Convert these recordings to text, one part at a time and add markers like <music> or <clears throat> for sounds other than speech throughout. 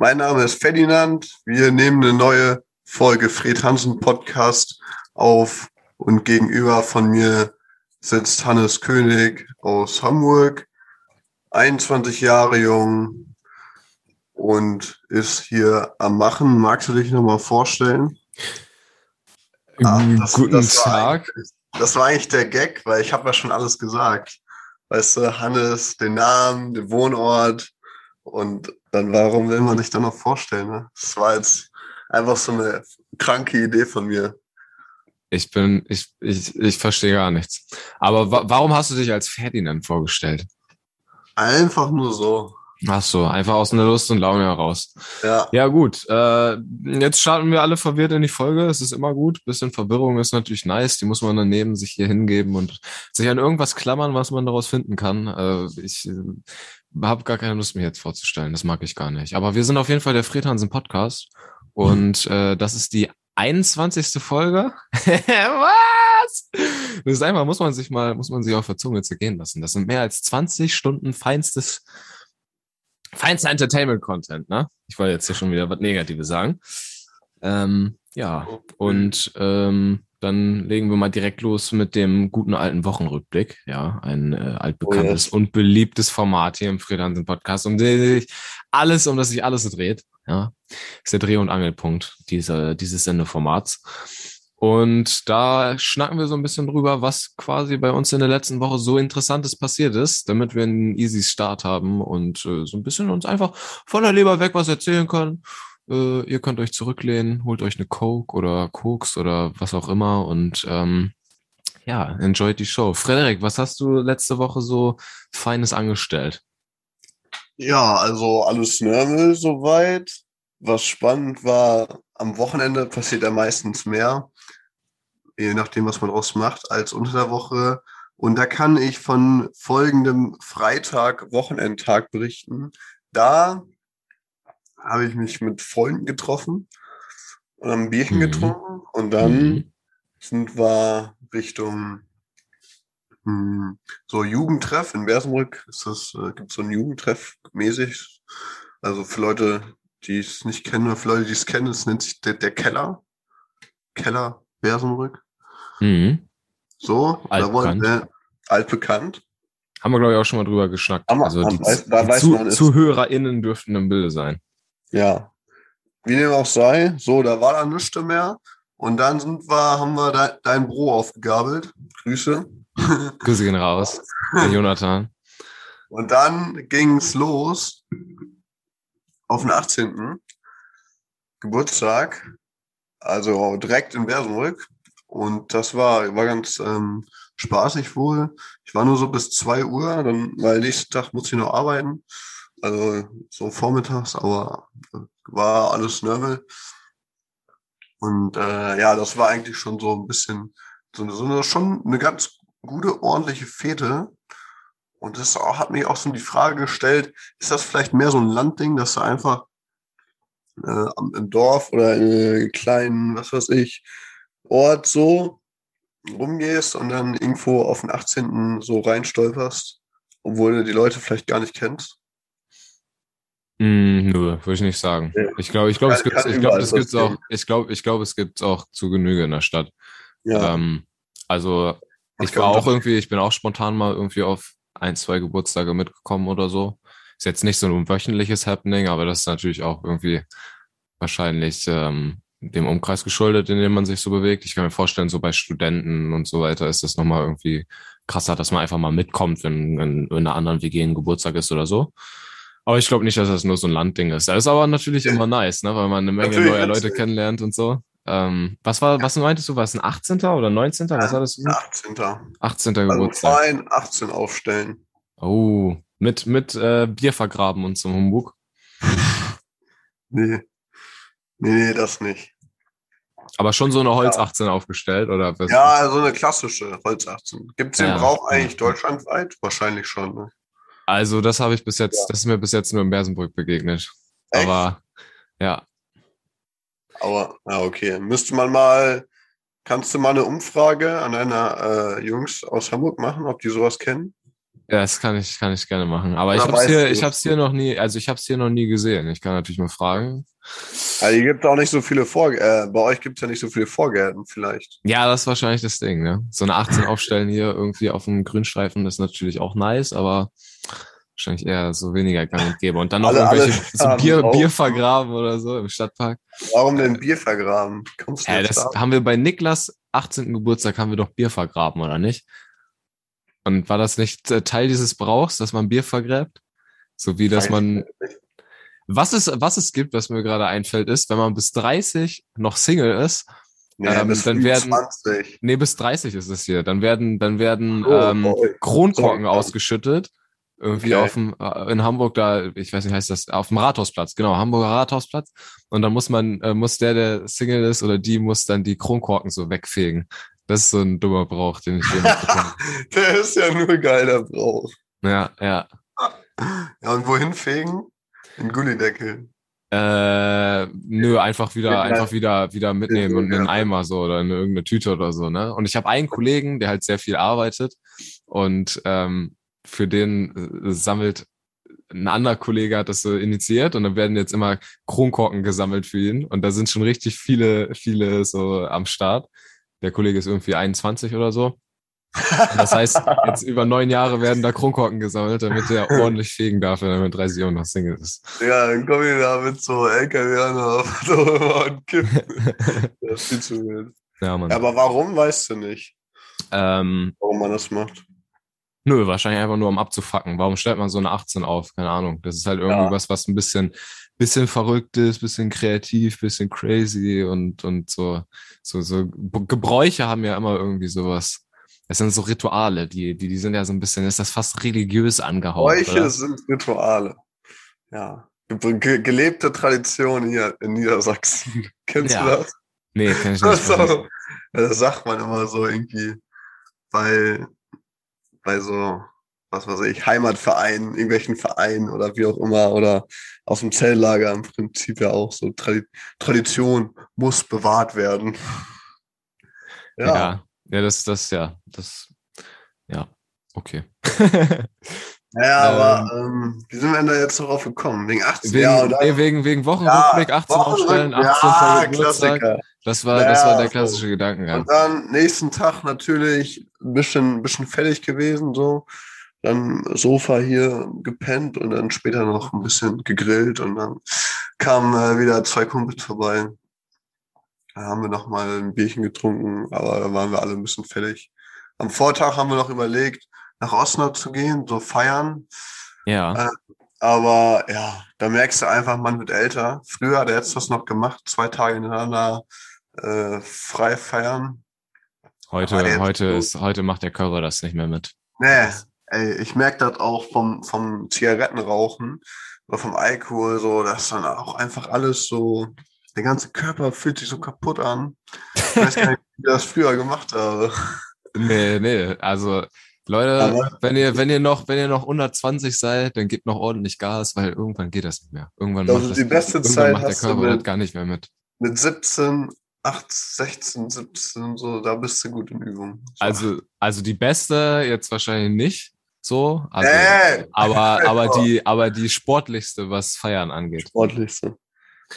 Mein Name ist Ferdinand. Wir nehmen eine neue Folge Fred Hansen Podcast auf und gegenüber von mir sitzt Hannes König aus Hamburg, 21 Jahre jung und ist hier am Machen. Magst du dich nochmal vorstellen? Ah, das, Guten das Tag. das war eigentlich der Gag, weil ich habe ja schon alles gesagt. Weißt du, Hannes, den Namen, den Wohnort und dann warum will man sich dann noch vorstellen? Ne? Das war jetzt einfach so eine kranke Idee von mir. Ich bin, ich, ich, ich verstehe gar nichts. Aber wa warum hast du dich als Ferdinand vorgestellt? Einfach nur so. Ach so, einfach aus einer Lust und Laune heraus. Ja. Ja, gut. Äh, jetzt starten wir alle verwirrt in die Folge. Es ist immer gut. Bisschen Verwirrung ist natürlich nice. Die muss man dann nehmen, sich hier hingeben und sich an irgendwas klammern, was man daraus finden kann. Äh, ich habe gar keine Lust, mir jetzt vorzustellen. Das mag ich gar nicht. Aber wir sind auf jeden Fall der Fred Hansen Podcast. Und äh, das ist die 21. Folge. <laughs> Was? Das ist einfach, muss man sich mal, muss man sich auf der Zunge zergehen lassen. Das sind mehr als 20 Stunden feinstes, feinster Entertainment-Content, ne? Ich wollte jetzt hier schon wieder was Negatives sagen. Ähm, ja, und ähm, dann legen wir mal direkt los mit dem guten alten Wochenrückblick. Ja, ein äh, altbekanntes oh yes. und beliebtes Format hier im Fred Hansen Podcast, um sich alles, um das sich alles dreht. Ja, ist der Dreh- und Angelpunkt dieser, dieses Sendeformats. Und da schnacken wir so ein bisschen drüber, was quasi bei uns in der letzten Woche so Interessantes passiert ist, damit wir einen easy Start haben und äh, so ein bisschen uns einfach von der Leber weg was erzählen können. Äh, ihr könnt euch zurücklehnen, holt euch eine Coke oder Koks oder was auch immer und ähm, ja, enjoyt die Show. Frederik, was hast du letzte Woche so Feines angestellt? Ja, also alles normal soweit. Was spannend war, am Wochenende passiert ja meistens mehr, je nachdem, was man draus macht, als unter der Woche. Und da kann ich von folgendem Freitag, Wochenendtag berichten. Da habe ich mich mit Freunden getroffen und haben ein Bierchen mhm. getrunken und dann mhm. sind wir Richtung hm, so Jugendtreff in Bersenbrück. Ist das, äh, gibt so ein Jugendtreff mäßig. Also für Leute, die es nicht kennen oder für Leute, die es kennen, es nennt sich der, der Keller. Keller Bersenbrück. Mhm. So, da wollen altbekannt. Haben wir, glaube ich, auch schon mal drüber geschnackt. Haben, also haben, die, da die Zu, man, ZuhörerInnen dürften im Bilde sein. Ja. Wie dem auch sei, so, da war da nichts mehr. Und dann sind wir, haben wir de, dein Bro aufgegabelt. Grüße. <laughs> Grüße gehen raus. Der Jonathan. Und dann ging's los auf den 18. Geburtstag. Also direkt in Bersenbrück. Und das war, war ganz ähm, spaßig wohl. Ich war nur so bis zwei Uhr, dann, weil nächsten Tag muss ich noch arbeiten. Also so vormittags, aber äh, war alles normal. Und äh, ja, das war eigentlich schon so ein bisschen so, so eine, schon eine ganz gute, ordentliche Fete. Und das auch, hat mich auch so die Frage gestellt, ist das vielleicht mehr so ein Landding, dass du einfach äh, im Dorf oder in einem kleinen, was weiß ich, Ort so rumgehst und dann irgendwo auf den 18. so reinstolperst, obwohl du die Leute vielleicht gar nicht kennst? Mm, nö, würde ich nicht sagen. Ja. Ich glaube, ich glaube, es gibt, ich glaube, es gibt's auch, ich glaube, ich glaube, es gibt auch zu Genüge in der Stadt. Ja. Ähm, also ich war auch irgendwie, ich bin auch spontan mal irgendwie auf ein, zwei Geburtstage mitgekommen oder so. Ist jetzt nicht so ein wöchentliches Happening, aber das ist natürlich auch irgendwie wahrscheinlich ähm, dem Umkreis geschuldet, in dem man sich so bewegt. Ich kann mir vorstellen, so bei Studenten und so weiter ist das nochmal irgendwie krasser, dass man einfach mal mitkommt, wenn, wenn in einer anderen WG ein Geburtstag ist oder so. Aber ich glaube nicht, dass das nur so ein Landding ist. Das ist aber natürlich immer <laughs> nice, ne? weil man eine Menge neuer Leute kennenlernt und so. Ähm, was war, was meintest du? War es ein 18. oder 19.? Was war das? 18. 18. Also Geburtstag. Verein 18 aufstellen. Oh, mit, mit äh, Bier vergraben und zum Humbug. <laughs> Nee. Nee, nee, das nicht. Aber schon so eine Holz 18 aufgestellt, oder was? Ja, so eine klassische Holz 18. Gibt es den Ja. Brauch eigentlich deutschlandweit? Wahrscheinlich schon. Ne? Also, das habe ich bis jetzt, das ist mir bis jetzt nur in Bersenbrück begegnet. Echt? Aber ja, Aber, ja, okay. Müsste man mal, kannst du mal eine Umfrage an deiner äh, Jungs aus Hamburg machen, ob die sowas kennen? Ja, das kann ich, kann ich gerne machen. Aber Oder ich hab's weißt hier, ich es hab's hier noch nie, also ich hab's hier noch nie gesehen. Ich kann natürlich mal fragen. Also hier gibt auch nicht so viele Vor äh, bei euch gibt es ja nicht so viele Vorgärten vielleicht. Ja, das ist wahrscheinlich das Ding, ne? So eine 18 <laughs> aufstellen hier irgendwie auf dem Grünstreifen ist natürlich auch nice, aber wahrscheinlich eher so weniger gang und gäbe. Und dann noch Alle- irgendwelche alle so Bier. Bier vergraben oder so im Stadtpark. Warum denn Bier vergraben? Kommst du Ja, das da? haben wir bei Niklas 18. Geburtstag haben wir doch Bier vergraben, oder nicht? Und war das nicht äh, Teil dieses Brauchs, dass man Bier vergräbt? So wie, dass man, was es, was es gibt, was mir gerade einfällt, ist, wenn man bis 30 noch Single ist, Nee, ähm, bis dann werden- 25. nee, bis 30 ist es hier, dann werden, dann werden Oh, ähm. Kronkorken ausgeschüttet. Irgendwie Okay. auf dem, äh, in Hamburg da, ich weiß nicht, heißt das, auf dem Rathausplatz, genau, Hamburger Rathausplatz. Und dann muss man, äh, muss der, der Single ist oder die, muss dann die Kronkorken so wegfegen. Das ist so ein dummer Brauch, den ich hier mitbekomme. <laughs> Der ist ja nur geil, der Brauch. Ja, ja. Ja, und wohin fegen? In Gullideckel. Äh, nö, einfach wieder, Ja, einfach wieder, wieder mitnehmen und in einen. Eimer so oder in irgendeine Tüte oder so, ne? Und ich habe einen Kollegen, der halt sehr viel arbeitet und ähm, für den äh, sammelt ein anderer Kollege hat das so initiiert und dann werden jetzt immer Kronkorken gesammelt für ihn und da sind schon richtig viele, viele so am Start. Der Kollege ist irgendwie 21 oder so. Und das heißt, jetzt über neun Jahre werden da Kronkorken gesammelt, damit er <laughs> ordentlich fegen darf, wenn er mit 30 Jahren noch Single ist. Ja, dann komm ich da mit so LKW an und <laughs> kippen. <laughs> Das ist viel zu wild. Ja, Mann. Aber warum, weißt du nicht, Ähm, warum man das macht. Nö, wahrscheinlich einfach nur um abzufacken. Warum stellt man so eine 18 auf? Keine Ahnung. Das ist halt irgendwie Ja. was, was ein bisschen, bisschen verrückt ist, bisschen kreativ, bisschen crazy und, und so, so, so Gebräuche haben ja immer irgendwie sowas. Es sind so Rituale, die, die, die sind ja so ein bisschen, ist das fast religiös angehaucht. Bräuche oder? sind Rituale. Ja. Ge ge gelebte Tradition hier in Niedersachsen. <laughs> Kennst Ja. du das? Nee, kenn ich nicht. Das, <laughs> das sagt man immer so irgendwie bei, bei so, was weiß ich, Heimatvereinen, irgendwelchen Vereinen oder wie auch immer oder aus dem Zelllager im Prinzip ja auch so. Tradi Tradition muss bewahrt werden. Ja. Ja. ja, ja, das, das, ja, das, ja, okay. <laughs> Ja, aber ähm, wie sind wir denn da jetzt darauf gekommen? Wegen 18 Wegen, ja, oder? nee, wegen, wegen Wochenrückblick, 18 aufstellen, 18. ja, Geburtstag. Klassiker. Das war, Ja, das war der so. klassische Gedankengang. Und dann nächsten Tag natürlich ein bisschen, bisschen fertig gewesen, so. Dann Sofa hier gepennt und dann später noch ein bisschen gegrillt und dann kamen äh, wieder zwei Kumpels vorbei. Da haben wir noch mal ein Bierchen getrunken, aber da waren wir alle ein bisschen fertig. Am Vortag haben wir noch überlegt, nach Osnabrück zu gehen, so feiern. Ja. Aber ja, da merkst du einfach, man wird älter. Früher hat er jetzt das noch gemacht, zwei Tage hintereinander äh, frei feiern. Heute, heute ist, heute macht der Körper das nicht mehr mit. Nee, ey, ich merke das auch vom, vom Zigarettenrauchen oder vom Alkohol, so, dass dann auch einfach alles so, der ganze Körper fühlt sich so kaputt an. Ich weiß gar nicht, wie ich das früher gemacht habe. <laughs> Nee, nee, also, Leute, Aber- wenn ihr, wenn ihr noch, wenn ihr noch 120 seid, dann gebt noch ordentlich Gas, weil irgendwann geht das nicht mehr. Irgendwann Also macht das, die beste irgendwann Zeit macht der Körper mit- das gar nicht mehr mit. Mit 17, 8, 16, 17, so, da bist du gut in Übung. So. Also, also die beste jetzt wahrscheinlich nicht, so, also, Ey! aber, aber <laughs> die, aber die sportlichste, was Feiern angeht. sportlichste.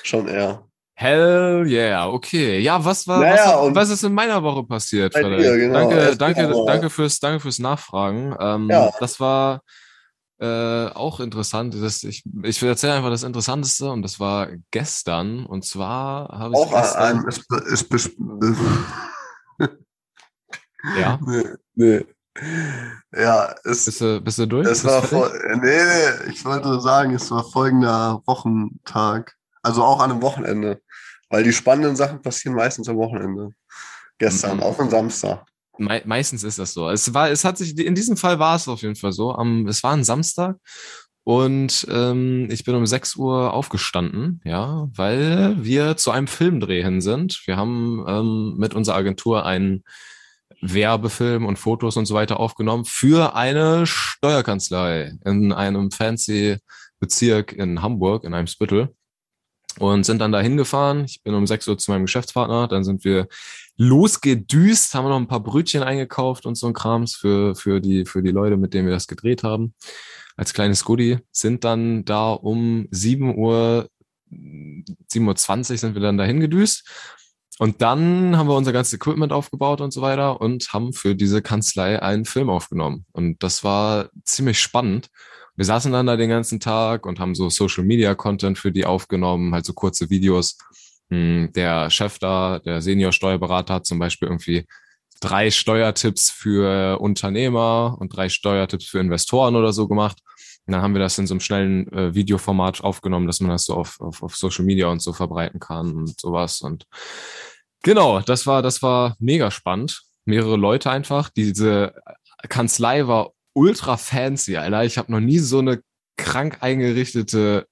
Schon eher. Hell yeah, okay. Ja, was war, Naja, was, was ist in meiner Woche passiert, dir, genau. Danke, danke, danke fürs, danke fürs Nachfragen. Ähm, Ja. Das war äh, auch interessant. Das, ich ich erzähle einfach das Interessanteste und das war gestern. Und zwar habe ich Auch ist <laughs> ja, nee, nee. Ja, es, bist du, bist du durch? es Bist war voll, nee, nee, ich wollte sagen, es war folgender Wochentag. Also auch an einem Wochenende. Weil die spannenden Sachen passieren meistens am Wochenende. Gestern, Mhm. auch am Samstag. Me meistens ist das so. Es war, es hat sich, in diesem Fall war es auf jeden Fall so. Am, es war ein Samstag und ähm, ich bin um 6 Uhr aufgestanden, ja, weil wir zu einem Filmdreh hin sind. Wir haben ähm, mit unserer Agentur einen Werbefilm und Fotos und so weiter aufgenommen für eine Steuerkanzlei in einem fancy Bezirk in Hamburg, in einem Spittel. Und sind dann da hingefahren. Ich bin um 6 Uhr zu meinem Geschäftspartner, dann sind wir losgedüst, haben noch ein paar Brötchen eingekauft und so ein Krams für, für, die, für die Leute, mit denen wir das gedreht haben. Als kleines Goodie sind dann da um 7 Uhr, 7.20 Uhr sind wir dann dahin gedüst. Und dann haben wir unser ganzes Equipment aufgebaut und so weiter und haben für diese Kanzlei einen Film aufgenommen. Und das war ziemlich spannend. Wir saßen dann da den ganzen Tag und haben so Social Media Content für die aufgenommen, halt so kurze Videos. Hm, der Chef da, der Senior Steuerberater hat zum Beispiel irgendwie drei Steuertipps für Unternehmer und drei Steuertipps für Investoren oder so gemacht. Und dann haben wir das in so einem schnellen äh, Videoformat aufgenommen, dass man das so auf, auf, auf Social Media und so verbreiten kann und sowas. Und genau, das war, das war mega spannend. Mehrere Leute einfach. Diese Kanzlei war ultra fancy, Alter. Ich habe noch nie so eine krank eingerichtete,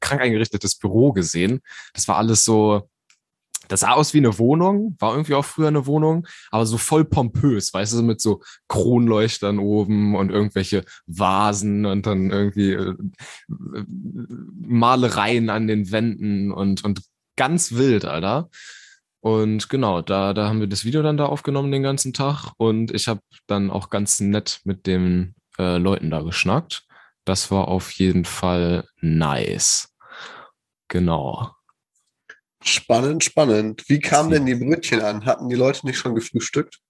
krank eingerichtetes Büro gesehen. Das war alles so, das sah aus wie eine Wohnung, war irgendwie auch früher eine Wohnung, aber so voll pompös, weißt du, mit so Kronleuchtern oben und irgendwelche Vasen und dann irgendwie äh, Malereien an den Wänden und, und ganz wild, Alter. Und genau, da, da haben wir das Video dann da aufgenommen den ganzen Tag und ich habe dann auch ganz nett mit den äh, Leuten da geschnackt. Das war auf jeden Fall nice. Genau. Spannend, spannend. Wie kamen denn die Brötchen an? Hatten die Leute nicht schon gefrühstückt?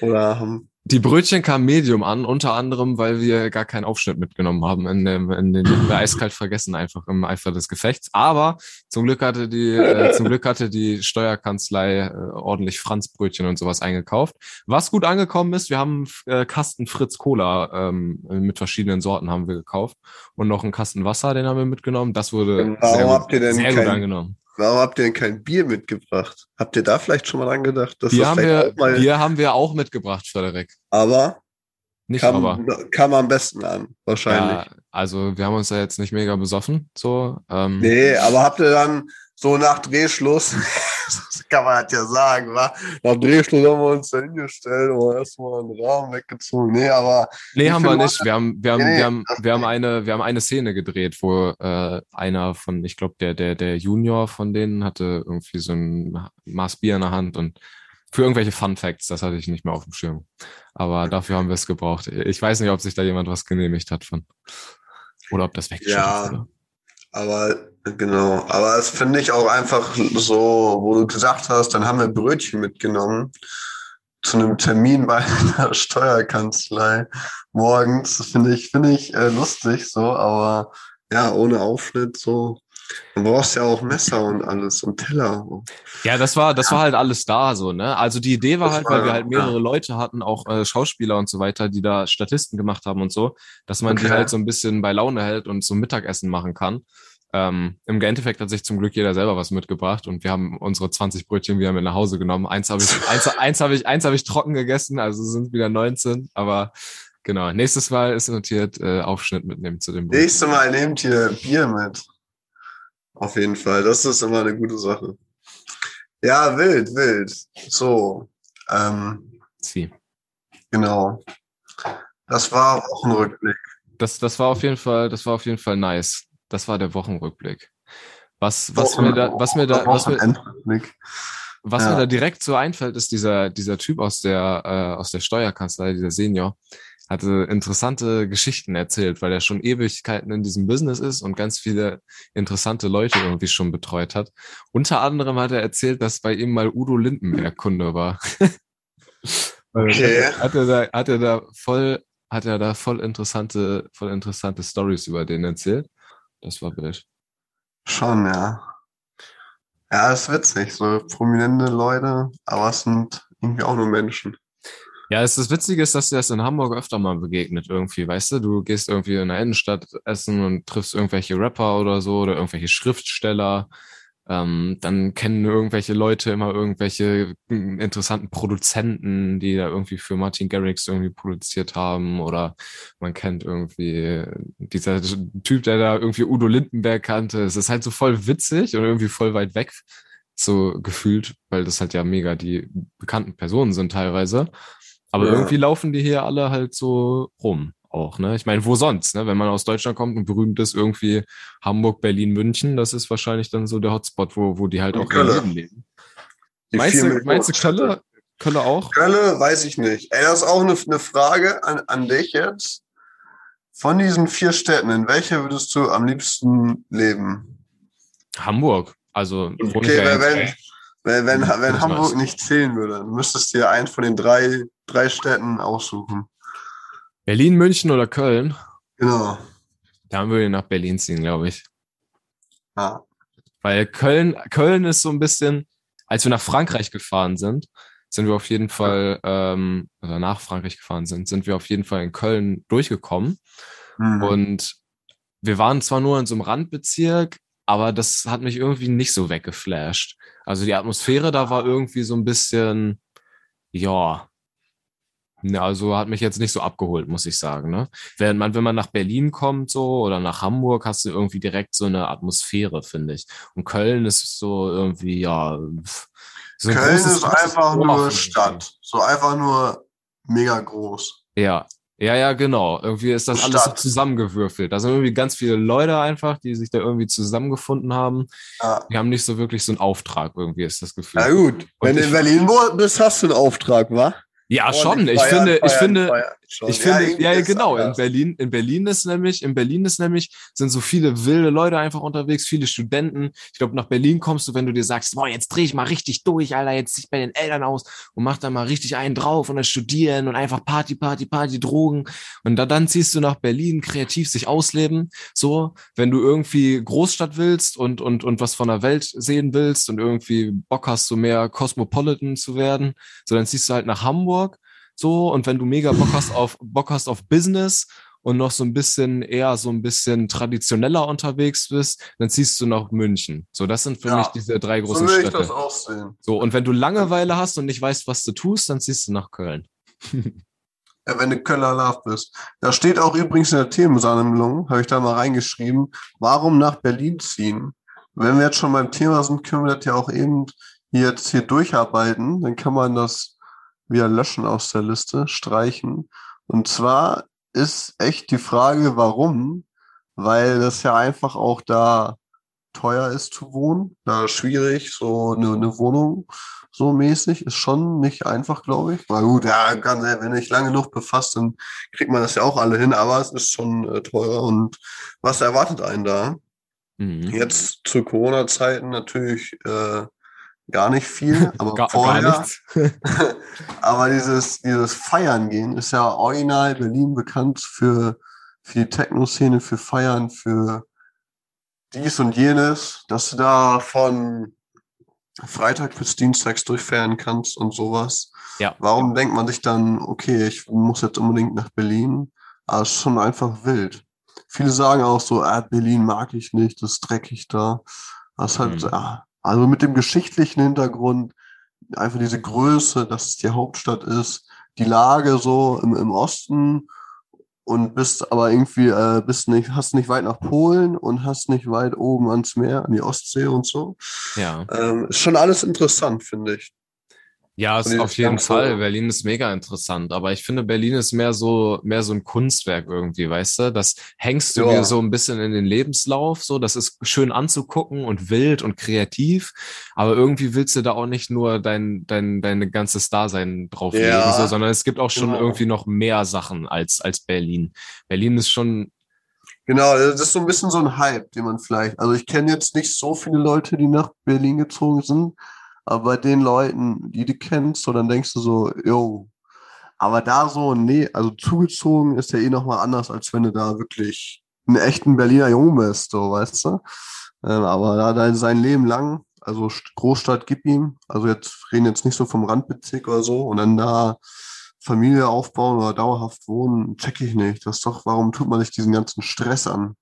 Oder haben die Brötchen kamen Medium an, unter anderem, weil wir gar keinen Aufschnitt mitgenommen haben. In dem, in den wir eiskalt vergessen, einfach im Eifer des Gefechts. Aber zum Glück hatte die, äh, zum Glück hatte die Steuerkanzlei äh, ordentlich Franzbrötchen und sowas eingekauft. Was gut angekommen ist, wir haben äh, Kasten Fritz Cola ähm, mit verschiedenen Sorten haben wir gekauft und noch einen Kasten Wasser, den haben wir mitgenommen. Das wurde Warum sehr, habt ihr denn sehr gut angenommen. Warum habt ihr denn kein Bier mitgebracht? Habt ihr da vielleicht schon mal dran gedacht? Dass Bier das haben, wir, auch mal, Bier haben wir auch mitgebracht, Frederik. aber Nicht kam, aber. kam am besten an, wahrscheinlich. Ja, also wir haben uns da jetzt nicht mega besoffen, so. Ähm, Nee, aber habt ihr dann so nach Drehschluss, <laughs> das kann man halt ja sagen, wa? Nach Drehschluss haben wir uns da hingestellt und erstmal einen Rahmen weggezogen. Nee, aber Nee, haben wir nicht. Wir haben, wir haben, Nee, wir haben, wir haben eine, wir haben eine Szene gedreht, wo äh, einer von, ich glaube, der, der, der Junior von denen hatte irgendwie so ein Maß Bier in der Hand und für irgendwelche Fun Facts, das hatte ich nicht mehr auf dem Schirm. Aber dafür haben wir es gebraucht. Ich weiß nicht, ob sich da jemand was genehmigt hat von. Oder ob das weggeschüttet Ja. wurde. Aber genau, aber es finde ich auch einfach so, wo du gesagt hast, dann haben wir Brötchen mitgenommen zu einem Termin bei einer <laughs> Steuerkanzlei morgens. Das Finde ich, finde ich äh, lustig so, aber ja, ohne Aufschnitt so. Du brauchst ja auch Messer und alles und Teller. Ja, das war, das war halt alles da so, ne? Also die Idee war Das halt, weil war- wir halt mehrere ja. Leute hatten, auch äh, Schauspieler und so weiter, die da Statisten gemacht haben und so, dass man die Okay. halt so ein bisschen bei Laune hält und so Mittagessen machen kann. Ähm, Im Endeffekt hat sich zum Glück jeder selber was mitgebracht und wir haben unsere 20 Brötchen wieder mit nach Hause genommen. Eins habe <laughs> ich, eins, eins habe ich, eins habe ich trocken gegessen, also sind wieder 19, aber genau. Nächstes Mal ist notiert, äh, Aufschnitt mitnehmen zu dem Brötchen. Nächstes Mal nehmt ihr Bier mit. Auf jeden Fall. Das ist immer eine gute Sache. Ja, wild, wild. So, ähm, Sie. genau. Das war auch ein Rückblick. Das, das war auf jeden Fall, das war auf jeden Fall nice. Das war der Wochenrückblick. Was, was mir da, was mir da, was mir, was Ja. mir da direkt so einfällt, ist dieser, dieser Typ aus der, äh, aus der Steuerkanzlei, dieser Senior, hatte interessante Geschichten erzählt, weil er schon Ewigkeiten in diesem Business ist und ganz viele interessante Leute irgendwie schon betreut hat. Unter anderem hat er erzählt, dass bei ihm mal Udo Lindenberg Kunde war. <laughs> Okay. Hat er da, hat er da voll, hat er da voll interessante, voll interessante Stories über den erzählt. Das war wild. Schon, ja. Ja, ist witzig. So prominente Leute, aber es sind irgendwie auch nur Menschen. Ja, es das Witzige ist, dass dir das in Hamburg öfter mal begegnet irgendwie, weißt du? Du gehst irgendwie in der Innenstadt essen und triffst irgendwelche Rapper oder so oder irgendwelche Schriftsteller. Ähm, dann kennen irgendwelche Leute immer irgendwelche mm, interessanten Produzenten, die da irgendwie für Martin Garrix irgendwie produziert haben oder man kennt irgendwie dieser Typ, der da irgendwie Udo Lindenberg kannte. Es ist halt so voll witzig und irgendwie voll weit weg so gefühlt, weil das halt ja mega die bekannten Personen sind teilweise. Aber Ja. irgendwie laufen die hier alle halt so rum. auch, ne? Ich meine, wo sonst, ne? Wenn man aus Deutschland kommt und berühmt ist, irgendwie Hamburg, Berlin, München, das ist wahrscheinlich dann so der Hotspot, wo, wo die halt Und auch Kölle. Leben. Die Meinst du, meinst du. Kölle? Kölle auch? Kölle, weiß ich nicht. Ey, das ist auch eine, eine Frage an, an dich jetzt. Von diesen vier Städten, in welcher würdest du am liebsten leben? Hamburg. Also, Okay, ja wenn, wenn, <laughs> wenn, wenn Hamburg nicht zählen würde, dann müsstest du dir eins von den drei, drei Städten aussuchen. Berlin, München oder Köln? Genau. Da würde ich nach Berlin ziehen, glaube ich. Ja. Weil Köln, Köln ist so ein bisschen, als wir nach Frankreich gefahren sind, sind wir auf jeden Fall, ähm, oder nach Frankreich gefahren sind, sind wir auf jeden Fall in Köln durchgekommen. Mhm. Und wir waren zwar nur in so einem Randbezirk, aber das hat mich irgendwie nicht so weggeflasht. Also die Atmosphäre da war irgendwie so ein bisschen, ja, ne, also hat mich jetzt nicht so abgeholt, muss ich sagen. Ne? Wenn man, wenn man nach Berlin kommt so oder nach Hamburg, hast du irgendwie direkt so eine Atmosphäre, finde ich. Und Köln ist so irgendwie, ja, so ein Köln großes- ist einfach nur. Stadt. So einfach nur mega groß. Ja, ja, ja, genau. Irgendwie ist das alles so Stadt. zusammengewürfelt. Da sind irgendwie ganz viele Leute einfach, die sich da irgendwie zusammengefunden haben. Ja. Die haben nicht so wirklich so einen Auftrag, irgendwie ist das Gefühl. Na gut, wenn Und du ich- in Berlin wo- bist, hast du einen Auftrag, wa? Ja, schon. Ordentlich Ich finde, ich feiern, finde, schon. ich finde, ja, ja genau. In. Berlin, in Berlin ist nämlich, in Berlin ist nämlich, sind so viele wilde Leute einfach unterwegs, viele Studenten. Ich glaube, nach Berlin kommst du, wenn du dir sagst, boah, jetzt dreh ich mal richtig durch, Alter, jetzt zieh ich bei den Eltern aus und mach da mal richtig einen drauf und dann studieren und einfach Party, Party, Party, Drogen. Und da, dann ziehst du nach Berlin, kreativ sich ausleben. So, wenn du irgendwie Großstadt willst und, und, und was von der Welt sehen willst und irgendwie Bock hast, so mehr Cosmopolitan zu werden, so dann ziehst du halt nach Hamburg. So, und wenn du mega Bock hast auf, Bock hast auf Business und noch so ein bisschen eher so ein bisschen traditioneller unterwegs bist, dann ziehst du nach München. So, das sind für Ja, mich diese drei So großen will ich das Städte. auch sehen. So, und wenn du Langeweile hast und nicht weißt, was du tust, dann ziehst du nach Köln. <laughs> Ja, wenn du Köller Love bist. Da steht auch übrigens in der Themensammlung, habe ich da mal reingeschrieben, warum nach Berlin ziehen? Wenn wir jetzt schon beim Thema sind, können wir das ja auch eben jetzt hier durcharbeiten. Dann kann man das wieder löschen aus der Liste, streichen. Und zwar ist echt die Frage, warum? Weil das ja einfach auch da teuer ist zu wohnen, da schwierig, so eine, eine Wohnung so mäßig, ist schon nicht einfach, glaube ich. Na gut, ja, ganz ehrlich, wenn ich lange genug befasst, dann kriegt man das ja auch alle hin, aber es ist schon äh, teurer. Und was erwartet einen da? Mhm. Jetzt zu Corona-Zeiten natürlich äh, gar nicht viel, <laughs> aber Gar, vorher, gar nichts. <laughs> aber dieses, dieses Feiern gehen ist ja original Berlin bekannt für, für die Techno-Szene, für Feiern, für dies und jenes, dass du da von Freitag bis Dienstags durchfeiern kannst und sowas. Ja. Warum denkt man sich dann, okay, ich muss jetzt unbedingt nach Berlin? Aber es ist schon einfach wild. Viele sagen auch so, ah, Berlin mag ich nicht, das ist dreckig da. Das halt, Mhm. ah, also mit dem geschichtlichen Hintergrund, einfach diese Größe, dass es die Hauptstadt ist, die Lage so im, im Osten und bist aber irgendwie, äh, bist nicht, hast nicht weit nach Polen und hast nicht weit oben ans Meer, an die Ostsee und so. Ja. Ähm, ist schon alles interessant, finde ich. Ja, ist auf jeden ganze- Fall. Berlin ist mega interessant, aber ich finde, Berlin ist mehr so, mehr so ein Kunstwerk irgendwie, weißt du? Das hängst du Ja. dir so ein bisschen in den Lebenslauf, so. Das ist schön anzugucken und wild und kreativ, aber irgendwie willst du da auch nicht nur dein, dein, deine ganzes Dasein drauflegen, Ja. so, sondern es gibt auch schon Genau. irgendwie noch mehr Sachen als, als Berlin. Berlin ist schon, Genau, das ist so ein bisschen so ein Hype, den man vielleicht, also ich kenne jetzt nicht so viele Leute, die nach Berlin gezogen sind, aber bei den Leuten, die du kennst, so dann denkst du so, yo, aber da so, nee, also zugezogen ist ja eh nochmal anders, als wenn du da wirklich einen echten Berliner Jungen bist, so, weißt du? Ähm, aber da, da sein Leben lang, also St- Großstadt gib ihm, also jetzt reden jetzt nicht so vom Randbezirk oder so, und dann da Familie aufbauen oder dauerhaft wohnen, check ich nicht. Das ist doch, warum tut man sich diesen ganzen Stress an?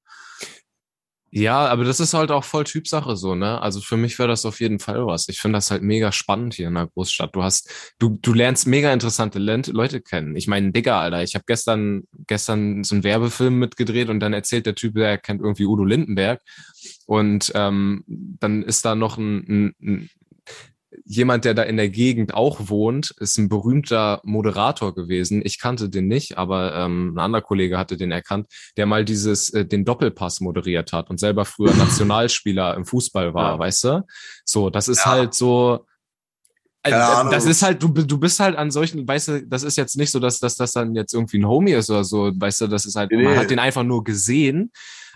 Ja, aber das ist halt auch voll Typsache so, ne? Also für mich wäre das auf jeden Fall was. Ich finde das halt mega spannend hier in der Großstadt. Du hast, du, du lernst mega interessante Leute kennen. Ich meine, Digga, Alter, ich habe gestern, gestern so einen Werbefilm mitgedreht und dann erzählt der Typ, der kennt irgendwie Udo Lindenberg. Und ähm, dann ist da noch ein, ein jemand, der da in der Gegend auch wohnt, ist ein berühmter Moderator gewesen. Ich kannte den nicht, aber ähm, ein anderer Kollege hatte den erkannt, der mal dieses äh, den Doppelpass moderiert hat und selber früher <laughs> Nationalspieler im Fußball war, ja. weißt du? So, das ist ja. halt so. Also, das ist halt, du, du bist halt an solchen, weißt du, das ist jetzt nicht so, dass, dass das dann jetzt irgendwie ein Homie ist oder so, weißt du, das ist halt, nee. man hat den einfach nur gesehen,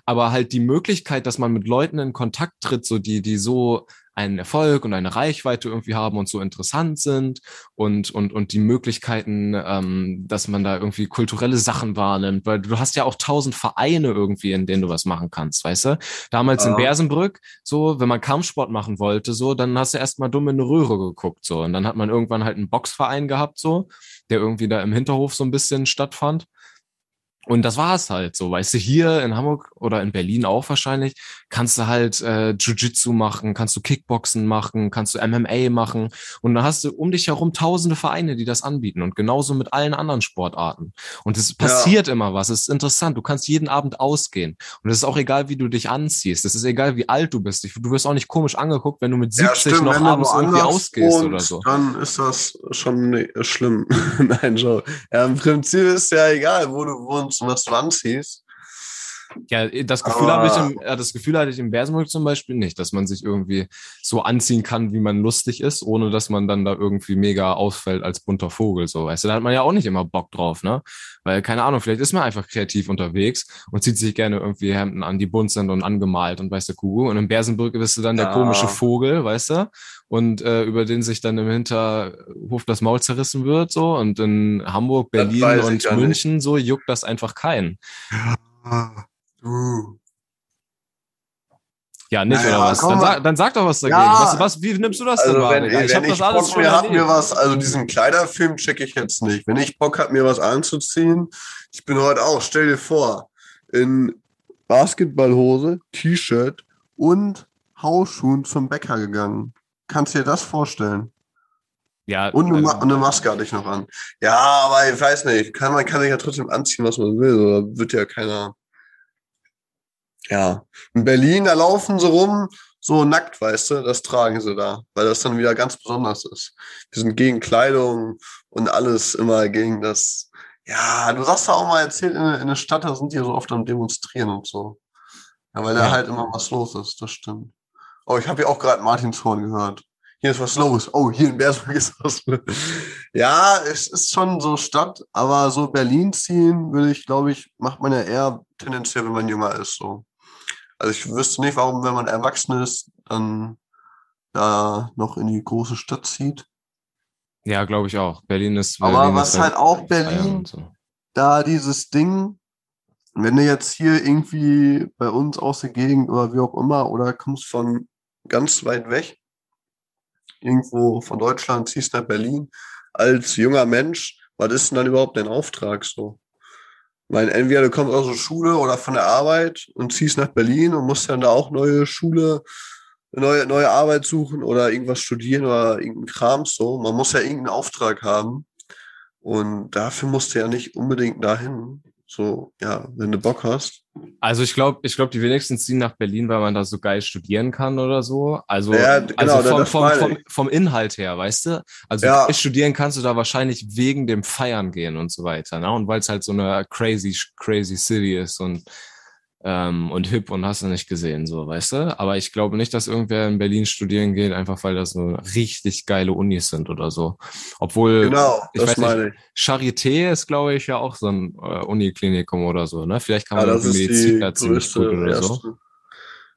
aber halt die Möglichkeit, dass man mit Leuten in Kontakt tritt, so die, die so einen Erfolg und eine Reichweite irgendwie haben und so interessant sind und und und die Möglichkeiten, ähm, dass man da irgendwie kulturelle Sachen wahrnimmt, weil du hast ja auch tausend Vereine irgendwie, in denen du was machen kannst, weißt du? Damals ja. in Bersenbrück, so wenn man Kampfsport machen wollte, so dann hast du erstmal dumm in eine Röhre geguckt, so und dann hat man irgendwann halt einen Boxverein gehabt, so der irgendwie da im Hinterhof so ein bisschen stattfand. Und das war es halt so, weißt du, hier in Hamburg oder in Berlin auch wahrscheinlich, kannst du halt äh, Jiu-Jitsu machen, kannst du Kickboxen machen, kannst du MMA machen und dann hast du um dich herum tausende Vereine, die das anbieten und genauso mit allen anderen Sportarten. Und es passiert ja. immer was, es ist interessant, du kannst jeden Abend ausgehen und es ist auch egal, wie du dich anziehst, es ist egal, wie alt du bist, du wirst auch nicht komisch angeguckt, wenn du mit 70 ja, noch abends irgendwie ausgehst oder so. Dann ist das schon schlimm. <laughs> Nein, Joe. Ja, im Prinzip ist ja egal, wo du wohnst was du anziehst. Ja, das Gefühl habe ich im, das Gefühl hatte ich im Bersenbrück zum Beispiel nicht, dass man sich irgendwie so anziehen kann, wie man lustig ist, ohne dass man dann da irgendwie mega ausfällt als bunter Vogel, so, weißt du, da hat man ja auch nicht immer Bock drauf, ne? Weil, keine Ahnung, vielleicht ist man einfach kreativ unterwegs und zieht sich gerne irgendwie Hemden an, die bunt sind und angemalt und weißt du, Kugu. Und im Bersenbrück bist du dann der komische Vogel, weißt du? Und äh, über den sich dann im Hinterhof das Maul zerrissen wird, so. Und in Hamburg, Berlin und München, nicht. so juckt das einfach keinen. Ja. Du. Ja, nicht, naja, oder was? Dann sag, dann sag, doch was dagegen. Ja, was, was, wie nimmst du das also denn wahr? Wenn, ich habe das alles Bock schon mir, hat mir was, also diesen Kleiderfilm checke ich jetzt nicht. Wenn ich Bock habe, mir was anzuziehen, ich bin heute auch, stell dir vor, in Basketballhose, T-Shirt und Hausschuhen zum Bäcker gegangen. Kannst du dir das vorstellen? Ja. Und eine, also, eine, Maske hatte ich noch an. Ja, aber ich weiß nicht, kann, man kann sich ja trotzdem anziehen, was man will. Oder wird ja keiner ja, in Berlin, da laufen sie rum, so nackt, weißt du, das tragen sie da, weil das dann wieder ganz besonders ist. Wir sind gegen Kleidung und alles immer gegen das. Ja, du sagst ja auch mal erzählt, in, in der Stadt, da sind die so oft am Demonstrieren und so. Ja, weil da halt immer was los ist, das stimmt. Oh, ich habe ja auch gerade Martinshorn gehört. Hier ist was los. Oh, hier in Bergsburg <laughs> ist was los. Ja, es ist schon so Stadt, aber so Berlin ziehen würde ich, glaube ich, macht man ja eher tendenziell, wenn man jünger ist, so. Also ich wüsste nicht, warum, wenn man erwachsen ist, dann da noch in die große Stadt zieht. Ja, glaube ich auch. Berlin ist. Berlin Aber was ist halt, halt auch Berlin, so. da dieses Ding, wenn du jetzt hier irgendwie bei uns aus der Gegend oder wie auch immer oder kommst von ganz weit weg, irgendwo von Deutschland, ziehst nach Berlin, als junger Mensch, was ist denn dann überhaupt dein Auftrag so? Weil entweder du kommst aus der Schule oder von der Arbeit und ziehst nach Berlin und musst dann da auch neue Schule, neue, neue Arbeit suchen oder irgendwas studieren oder irgendeinen Kram so. Man muss ja irgendeinen Auftrag haben. Und dafür musst du ja nicht unbedingt dahin. So, ja, wenn du Bock hast. Also ich glaube, ich glaube, die wenigsten ziehen nach Berlin, weil man da so geil studieren kann oder so. Also, ja, genau, also vom, vom, vom, vom, Inhalt her, weißt du? Also ja. studieren kannst du da wahrscheinlich wegen dem Feiern gehen und so weiter. Ne? Und weil es halt so eine crazy, crazy City ist und ähm, und hip und hast du nicht gesehen, so, weißt du? Aber ich glaube nicht, dass irgendwer in Berlin studieren geht, einfach weil das so richtig geile Unis sind oder so. Obwohl, genau, ich weiß meine nicht, Charité ist, glaube ich, ja auch so ein äh, Uniklinikum oder so, ne? Vielleicht kann man ja, irgendwie Medizin da ziemlich gut oder erste, so.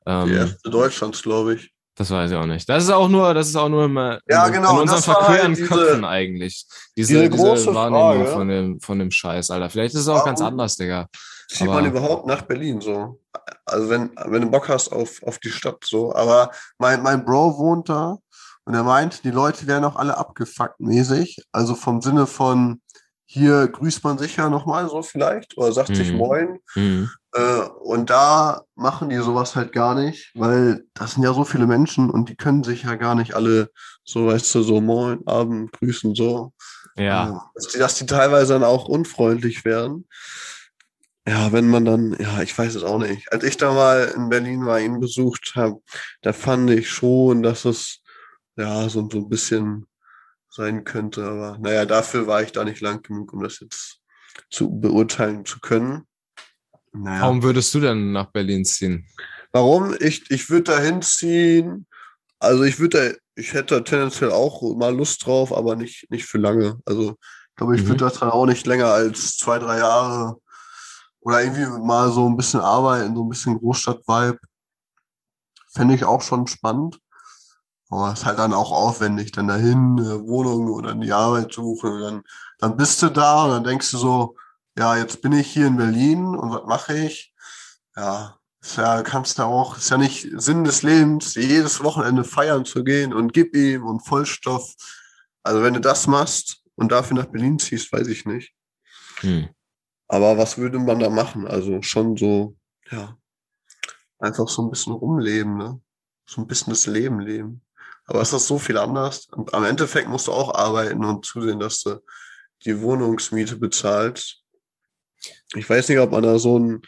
Ähm, die erste Deutschlands, glaube ich. Das weiß ich auch nicht. Das ist auch nur, das ist auch nur immer ja, in, genau, in unseren verqueren halt Köpfen eigentlich. Diese, diese, diese Wahrnehmung Frage. von dem, von dem Scheiß, Alter. Vielleicht ist es auch Warum? ganz anders, Digga. Zieht man überhaupt nach Berlin so? Also wenn, wenn du Bock hast auf, auf die Stadt so. Aber mein, mein Bro wohnt da und er meint, die Leute werden auch alle abgefuckt mäßig. Also vom Sinne von, hier grüßt man sich ja nochmal so vielleicht oder sagt mhm. sich Moin. Mhm. Äh, und da machen die sowas halt gar nicht, weil das sind ja so viele Menschen und die können sich ja gar nicht alle so, weißt du, so Moin, Abend grüßen, so. Ja. Äh, dass, die, dass die teilweise dann auch unfreundlich werden. Ja, wenn man dann, ja, ich weiß es auch nicht. Als ich da mal in Berlin war, ihn besucht habe, da fand ich schon, dass es ja, so, so ein bisschen sein könnte. Aber naja, dafür war ich da nicht lang genug, um das jetzt zu beurteilen zu können. Naja. Warum würdest du denn nach Berlin ziehen? Warum? Ich, ich würde dahin ziehen. Also ich würde da, ich hätte tendenziell auch mal Lust drauf, aber nicht, nicht für lange. Also ich glaube, ich mhm. würde das dann auch nicht länger als zwei, drei Jahre oder irgendwie mal so ein bisschen arbeiten, so ein bisschen Großstadt-Vibe. Fände ich auch schon spannend. Aber es ist halt dann auch aufwendig, dann dahin eine Wohnung oder in die Arbeit suchen. Dann, dann bist du da und dann denkst du so, ja, jetzt bin ich hier in Berlin und was mache ich? Ja, ist ja, kannst du auch, ist ja nicht Sinn des Lebens, jedes Wochenende feiern zu gehen und gib ihm und Vollstoff. Also wenn du das machst und dafür nach Berlin ziehst, weiß ich nicht. Hm. Aber was würde man da machen? Also schon so, ja, einfach so ein bisschen rumleben, ne? So ein bisschen das Leben leben. Aber ist so viel anders. Und am Endeffekt musst du auch arbeiten und zusehen, dass du die Wohnungsmiete bezahlst. Ich weiß nicht, ob man da so einen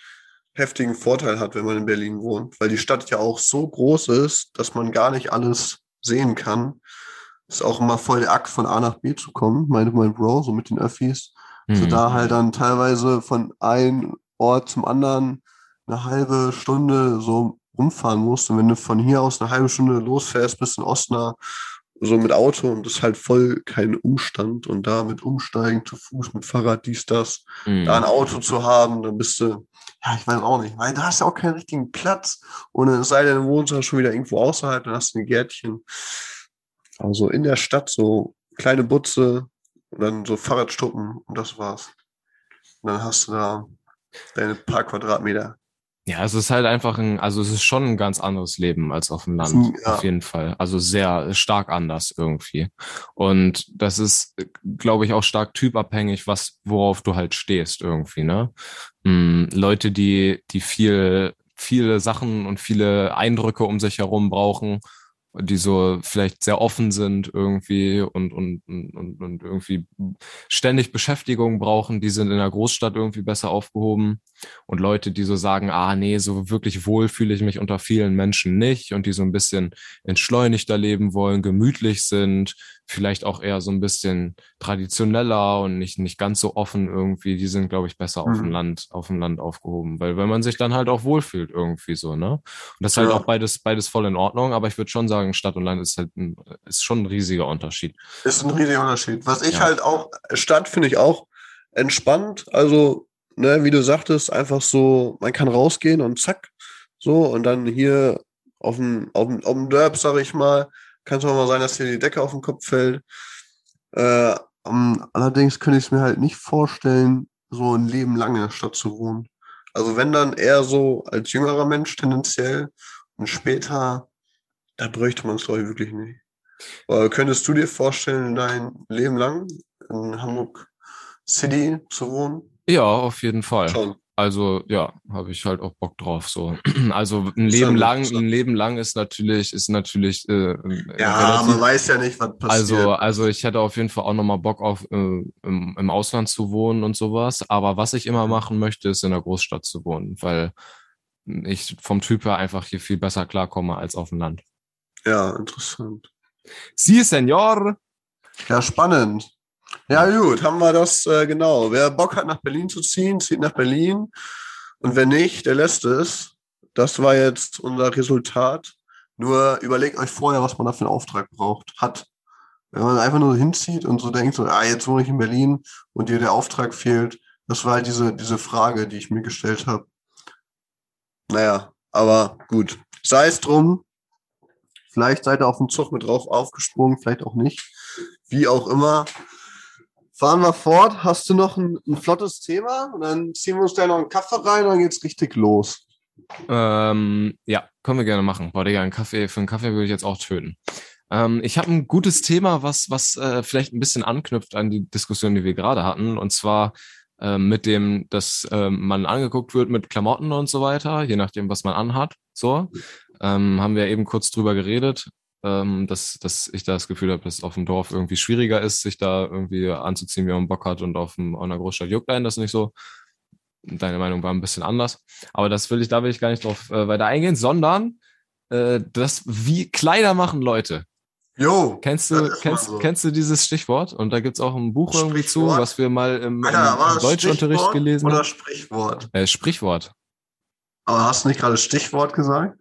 heftigen Vorteil hat, wenn man in Berlin wohnt, weil die Stadt ja auch so groß ist, dass man gar nicht alles sehen kann. Ist auch immer voll der Akt, von A nach B zu kommen, meinte mein Bro, so mit den Öffis. Mhm. So da halt dann teilweise von einem Ort zum anderen eine halbe Stunde so rumfahren musst. Und wenn du von hier aus eine halbe Stunde losfährst bis in Osnabrück, so mit Auto und das ist halt voll kein Umstand und da mit Umsteigen zu Fuß, mit Fahrrad, dies, das, mhm. da ein Auto zu haben, dann bist du, ja, ich weiß auch nicht, weil da hast du auch keinen richtigen Platz und es sei denn, du wohnst ja schon wieder irgendwo außerhalb, dann hast du ein Gärtchen. Also in der Stadt so kleine Butze und dann so Fahrradstuppen und das war's. Und dann hast du da deine paar Quadratmeter. Ja, es ist halt einfach ein, also es ist schon ein ganz anderes Leben als auf dem Land, ja. auf jeden Fall. Also sehr stark anders irgendwie. Und das ist, glaube ich, auch stark typabhängig, was, worauf du halt stehst irgendwie, ne? Hm, Leute, die, die viel, viele Sachen und viele Eindrücke um sich herum brauchen die so vielleicht sehr offen sind irgendwie und, und, und, und irgendwie ständig Beschäftigung brauchen, die sind in der Großstadt irgendwie besser aufgehoben. Und Leute, die so sagen, ah nee, so wirklich wohl fühle ich mich unter vielen Menschen nicht und die so ein bisschen entschleunigter leben wollen, gemütlich sind, vielleicht auch eher so ein bisschen traditioneller und nicht, nicht ganz so offen irgendwie, die sind, glaube ich, besser mhm. auf dem mhm. Land, auf dem Land aufgehoben. Weil wenn man sich dann halt auch wohlfühlt irgendwie so, ne? Und das ist halt ja. auch beides, beides voll in Ordnung, aber ich würde schon sagen, Stadt und Land ist halt ein, ist schon ein riesiger Unterschied. Ist ein riesiger Unterschied. Was ich ja. halt auch, Stadt finde ich auch entspannt. Also, ne, wie du sagtest, einfach so, man kann rausgehen und zack, so, und dann hier auf dem, auf dem, auf dem Derb, sag ich mal, kann es auch mal sein, dass dir die Decke auf den Kopf fällt. Äh, um, allerdings könnte ich es mir halt nicht vorstellen, so ein Leben lang in der Stadt zu wohnen. Also wenn dann eher so als jüngerer Mensch tendenziell und später, da bräuchte man es glaube ich wirklich nicht. Aber könntest du dir vorstellen, dein Leben lang in Hamburg City zu wohnen? Ja, auf jeden Fall. Schon. Also ja, habe ich halt auch Bock drauf. So, <clears throat> also ein Leben lang, ein Leben lang ist natürlich, ist natürlich. Äh, ja, relativ, man weiß ja nicht, was passiert. Also, also ich hätte auf jeden Fall auch nochmal Bock auf äh, im, im Ausland zu wohnen und sowas. Aber was ich immer machen möchte, ist in der Großstadt zu wohnen, weil ich vom Typ her einfach hier viel besser klarkomme als auf dem Land. Ja, interessant. Sie, Senor. Ja, spannend. Ja, gut, haben wir das äh, genau. Wer Bock hat, nach Berlin zu ziehen, zieht nach Berlin. Und wer nicht, der lässt es. Das war jetzt unser Resultat. Nur überlegt euch vorher, was man da für einen Auftrag braucht, hat. Wenn man einfach nur hinzieht und so denkt, so, ah, jetzt wohne ich in Berlin und dir der Auftrag fehlt, das war halt diese, diese Frage, die ich mir gestellt habe. Naja, aber gut. Sei es drum. Vielleicht seid ihr auf dem Zug mit drauf aufgesprungen, vielleicht auch nicht. Wie auch immer fahren wir fort. Hast du noch ein, ein, flottes Thema? Und dann ziehen wir uns da noch einen Kaffee rein und dann geht's richtig los. Ähm, ja, können wir gerne machen. Boah, Digga, einen Kaffee, für einen Kaffee würde ich jetzt auch töten. Ähm, ich habe ein gutes Thema, was, was äh, vielleicht ein bisschen anknüpft an die Diskussion, die wir gerade hatten. Und zwar äh, mit dem, dass äh, man angeguckt wird mit Klamotten und so weiter, je nachdem, was man anhat. So. Ähm, haben wir eben kurz drüber geredet ähm, dass, dass ich da das Gefühl habe, dass es auf dem Dorf irgendwie schwieriger ist, sich da irgendwie anzuziehen, wie man Bock hat und auf, dem, auf einer Großstadt juckt einen das nicht so. Deine Meinung war ein bisschen anders. Aber das will ich, da will ich gar nicht drauf äh, weiter eingehen, sondern äh, das, wie Kleider machen Leute. Jo. Kennst du, kennst, so. kennst du dieses Stichwort? Und da gibt's auch ein Buch irgendwie zu, was wir mal im, Alter, im Deutschunterricht gelesen Oder haben. Sprichwort. Äh, Sprichwort Aber hast du nicht gerade Stichwort gesagt?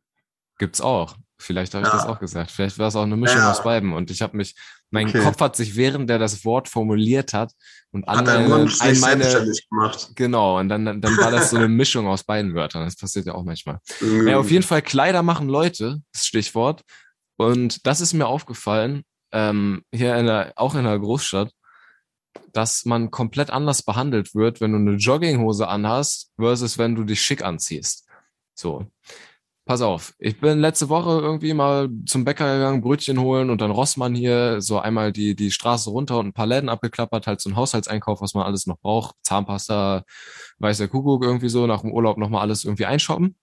gibt's auch. Vielleicht habe ich Ja. das auch gesagt. Vielleicht war es auch eine Mischung Ja. aus beiden. Und ich habe mich, mein Okay. Kopf hat sich, während der das Wort formuliert hat, und an Hat meine, Mund an meine gemacht. genau, und dann, dann war das so eine <laughs> Mischung aus beiden Wörtern. Das passiert ja auch manchmal. Mhm. Ja, auf jeden Fall Kleider machen Leute, das Stichwort. Und das ist mir aufgefallen, ähm, hier in der, auch in der Großstadt, dass man komplett anders behandelt wird, wenn du eine Jogginghose anhast, versus wenn du dich schick anziehst. So. Pass auf, ich bin letzte Woche irgendwie mal zum Bäcker gegangen, Brötchen holen und dann Rossmann hier so einmal die, die Straße runter und ein paar Läden abgeklappert, halt so ein Haushaltseinkauf, was man alles noch braucht. Zahnpasta, weißer Kuckuck irgendwie so, nach dem Urlaub nochmal alles irgendwie einshoppen.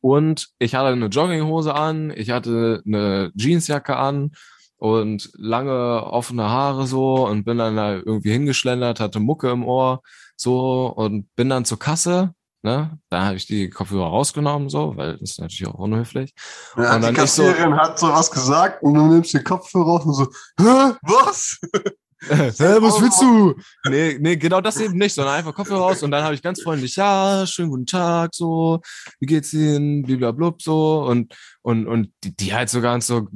Und ich hatte eine Jogginghose an, ich hatte eine Jeansjacke an und lange offene Haare so und bin dann da irgendwie hingeschlendert, hatte Mucke im Ohr so und bin dann zur Kasse. Ne? Da habe ich die Kopfhörer rausgenommen, so, weil das ist natürlich auch unhöflich. Ja, Und die dann so- Kassiererin hat so was gesagt und du nimmst den Kopfhörer raus und so, hä, was? <laughs> Hä, was willst du? Nee, nee, genau das eben nicht, sondern einfach Kopfhörer raus und dann habe ich ganz freundlich, ja, schönen guten Tag, so, wie geht's Ihnen, bliblablub, so und, und, und die, die halt so ganz so,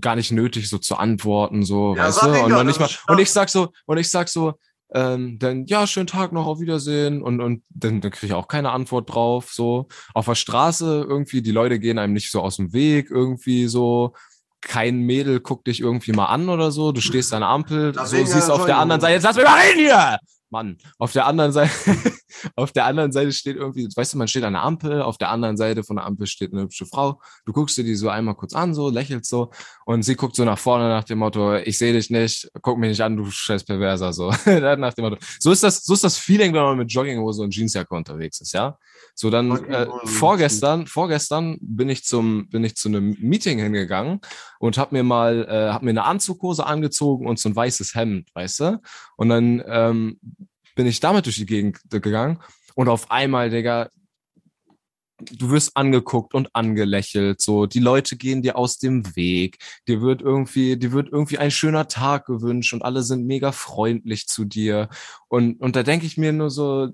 gar nicht nötig, so zu antworten, so, Ja, weißt du, und dann nicht mal, und ich sag so, und ich sag so, ähm, dann, ja, schönen Tag noch, auf Wiedersehen. Und, und dann, dann kriege ich auch keine Antwort drauf, so, auf der Straße irgendwie, die Leute gehen einem nicht so aus dem Weg, irgendwie so, kein Mädel guckt dich irgendwie mal an oder so, du stehst an der Ampel, Da so siehst auf der anderen Seite, jetzt lass mich mal reden hier! Mann, auf der anderen Seite, <laughs> auf der anderen Seite steht irgendwie, weißt du, man steht an der Ampel, auf der anderen Seite von der Ampel steht eine hübsche Frau, du guckst dir die so einmal kurz an, so, lächelst so, und sie guckt so nach vorne nach dem Motto, ich sehe dich nicht, guck mich nicht an, du scheiß Perverser, so, <laughs> nach dem Motto. So ist das, so ist das Feeling, wenn man mit Jogginghose und Jeansjacke unterwegs ist, ja? So, dann, äh, vorgestern, vorgestern bin ich zum, bin ich zu einem Meeting hingegangen und hab mir mal, äh, hab mir eine Anzughose angezogen und so ein weißes Hemd, weißt du? Und dann ähm, bin ich damit durch die Gegend gegangen und auf einmal, Digga, du wirst angeguckt und angelächelt, so, die Leute gehen dir aus dem Weg, dir wird irgendwie, dir wird irgendwie ein schöner Tag gewünscht und alle sind mega freundlich zu dir und, und da denke ich mir nur so,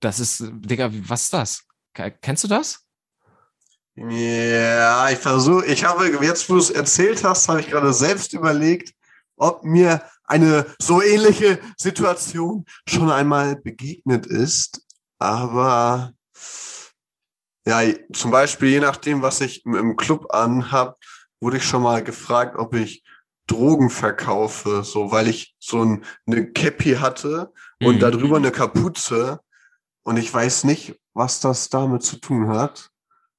das ist, Digga, was ist das? Ke- Kennst du das? Ja, ich versuche, ich habe, jetzt wo du es erzählt hast, habe ich gerade selbst überlegt, ob mir eine so ähnliche Situation schon einmal begegnet ist. Aber ja, zum Beispiel, je nachdem, was ich im- Club anhab, wurde ich schon mal gefragt, ob ich Drogen verkaufe, so weil ich so ein, eine Cappy hatte und Mhm. darüber eine Kapuze. Und ich weiß nicht, was das damit zu tun hat.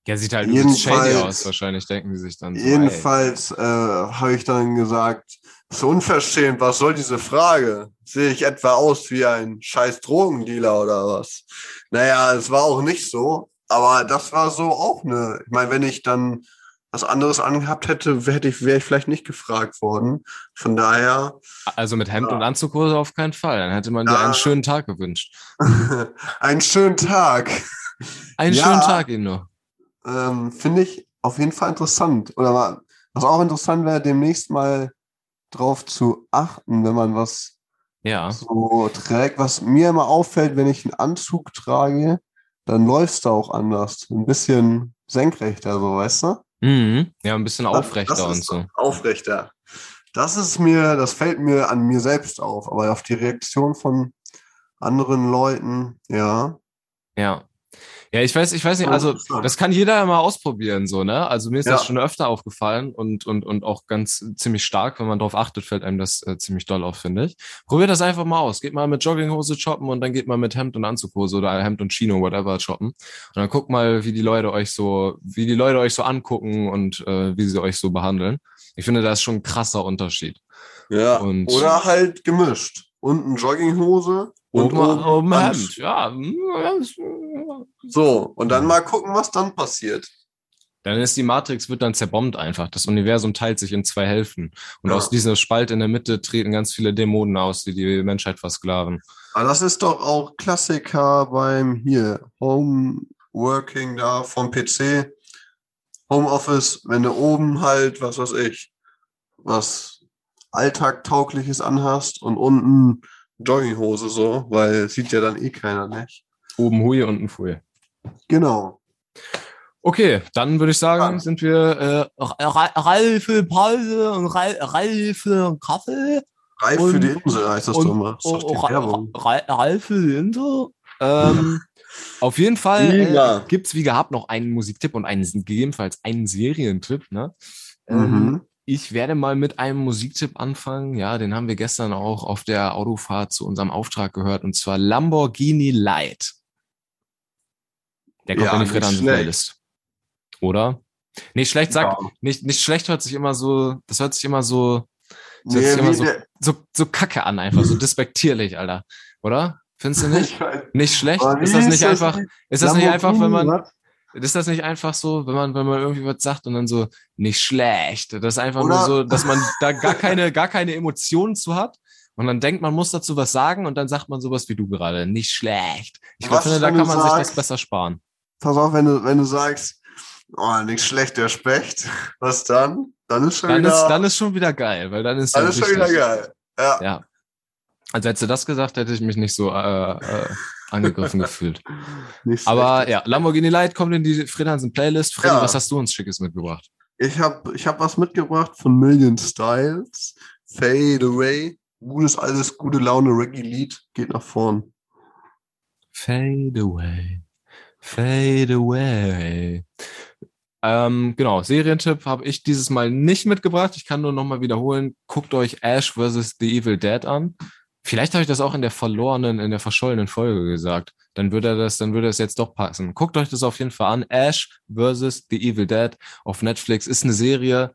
Ja, sieht halt übelst shady Jedenfalls- aus, wahrscheinlich denken die sich dann. Jedenfalls äh, habe ich dann gesagt, so unverschämt, was soll diese Frage? Sehe ich etwa aus wie ein scheiß Drogendealer oder was? Naja, es war auch nicht so, aber das war so auch eine, ich meine, wenn ich dann was anderes angehabt hätte, wäre ich, wäre ich vielleicht nicht gefragt worden. Von daher, Also mit Hemd Ja. und Anzughose auf keinen Fall. Dann hätte man dir Ja. einen schönen Tag gewünscht. <laughs> einen schönen Tag. Einen Ja. schönen Tag Ihnen noch. Ähm, Finde ich auf jeden Fall interessant. Oder was auch interessant wäre, demnächst mal drauf zu achten, wenn man was Ja. so trägt. Was mir immer auffällt, wenn ich einen Anzug trage, dann läufst du auch anders. Ein bisschen senkrechter, so, weißt du? Mhm. Ja, ein bisschen Das- aufrechter das und ist so. Aufrechter. Das ist mir, das fällt mir an mir selbst auf, aber auf die Reaktion von anderen Leuten, ja. Ja. Ja, ich weiß, ich weiß nicht, also das kann jeder mal ausprobieren, so, ne? Also mir ist das Ja. schon öfter aufgefallen und, und, und auch ganz ziemlich stark, wenn man drauf achtet, fällt einem das äh, ziemlich doll auf, finde ich. Probiert das einfach mal aus. Geht mal mit Jogginghose shoppen und dann geht mal mit Hemd und Anzughose oder Hemd und Chino, whatever, shoppen. Und dann guckt mal, wie die Leute euch so, wie die Leute euch so angucken und äh, wie sie euch so behandeln. Ich finde, da ist schon ein krasser Unterschied. Ja. Und- Oder halt gemischt. Unten Jogginghose und Oben, oben, oben. Hemd, ja. So, und dann mal gucken, was dann passiert. Dann ist die Matrix, wird dann zerbombt einfach. Das Universum teilt sich in zwei Hälften. Und Ja. aus dieser Spalt in der Mitte treten ganz viele Dämonen aus, die die Menschheit versklaven. Aber das ist doch auch Klassiker beim hier Homeworking da vom PC. Homeoffice, wenn du oben halt, was weiß ich, was alltagtaugliches anhast und unten Jogginghose so, weil sieht ja dann eh keiner, nicht? Oben Hui, unten Pfui. Genau. Okay, dann würde ich sagen, sind wir äh, Ralf für Pause und Ralf Ralf für Kaffee. Reif Und- für die Insel heißt das und- doch mal. Das ist doch die Werbung. Ra- Ralf für die Insel. Ähm, <laughs> auf jeden Fall äh, Prima. gibt's wie gehabt noch einen Musiktipp und einen gegebenenfalls einen Serientipp. Ne? Ähm, Mhm. ich werde mal mit einem Musiktipp anfangen. Ja, den haben wir gestern auch auf der Autofahrt zu unserem Auftrag gehört und zwar Lamborghini Light. Der kommt Ja, in die nicht Fredansen schlecht. Playlist. Oder? Nicht schlecht sagt, Ja. nicht, nicht schlecht hört sich immer so, das hört sich immer so, das hört Nee, sich immer so, so, so kacke an, einfach so despektierlich, Alter. Oder? Findest du nicht? <laughs> Nicht schlecht? Ist das nicht einfach, ist das nicht einfach, wenn man, ist das nicht einfach so, wenn man, wenn man irgendwie was sagt und dann so, nicht schlecht. Das ist einfach nur Oder- so, dass man da gar keine, gar keine Emotionen zu hat. Und dann denkt, man muss dazu was sagen und dann sagt man sowas wie du gerade. Nicht schlecht. Ich finde, da kann man sich das sagst- besser sparen. Pass auf, wenn du, wenn du sagst, oh, nicht schlecht, der Specht, was dann? Dann ist schon Dann wieder, ist, dann ist schon wieder geil, weil dann ist dann ist schon wieder geil. Ja. Ja. Also hättest du das gesagt, hätte ich mich nicht so äh, äh, angegriffen <laughs> gefühlt. Nicht Aber schlecht. ja, Lamborghini Light kommt in die Fred Playlist. Freddy, Ja. was hast du uns Schickes mitgebracht? Ich habe ich hab was mitgebracht von Million Styles. Fade Away. Gutes, alles, gute Laune Reggae-Lied. Geht nach vorn. Fade away, fade away. Ähm, genau, Serientipp habe ich dieses Mal nicht mitgebracht. Ich kann nur nochmal wiederholen. Guckt euch Ash vs. The Evil Dead an. Vielleicht habe ich das auch in der verlorenen, in der verschollenen Folge gesagt. Dann würde das, dann würde es jetzt doch passen. Guckt euch das auf jeden Fall an. Ash vs. The Evil Dead auf Netflix ist eine Serie,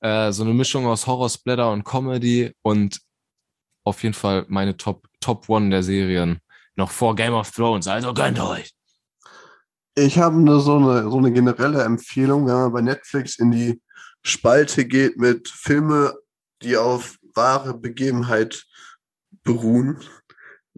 äh, so eine Mischung aus Horror, Splatter und Comedy und auf jeden Fall meine Top, Top One der Serien. Noch vor Game of Thrones, also gönnt euch. Ich habe eine, so, eine, so eine generelle Empfehlung, wenn man bei Netflix in die Spalte geht mit Filme, die auf wahre Begebenheit beruhen.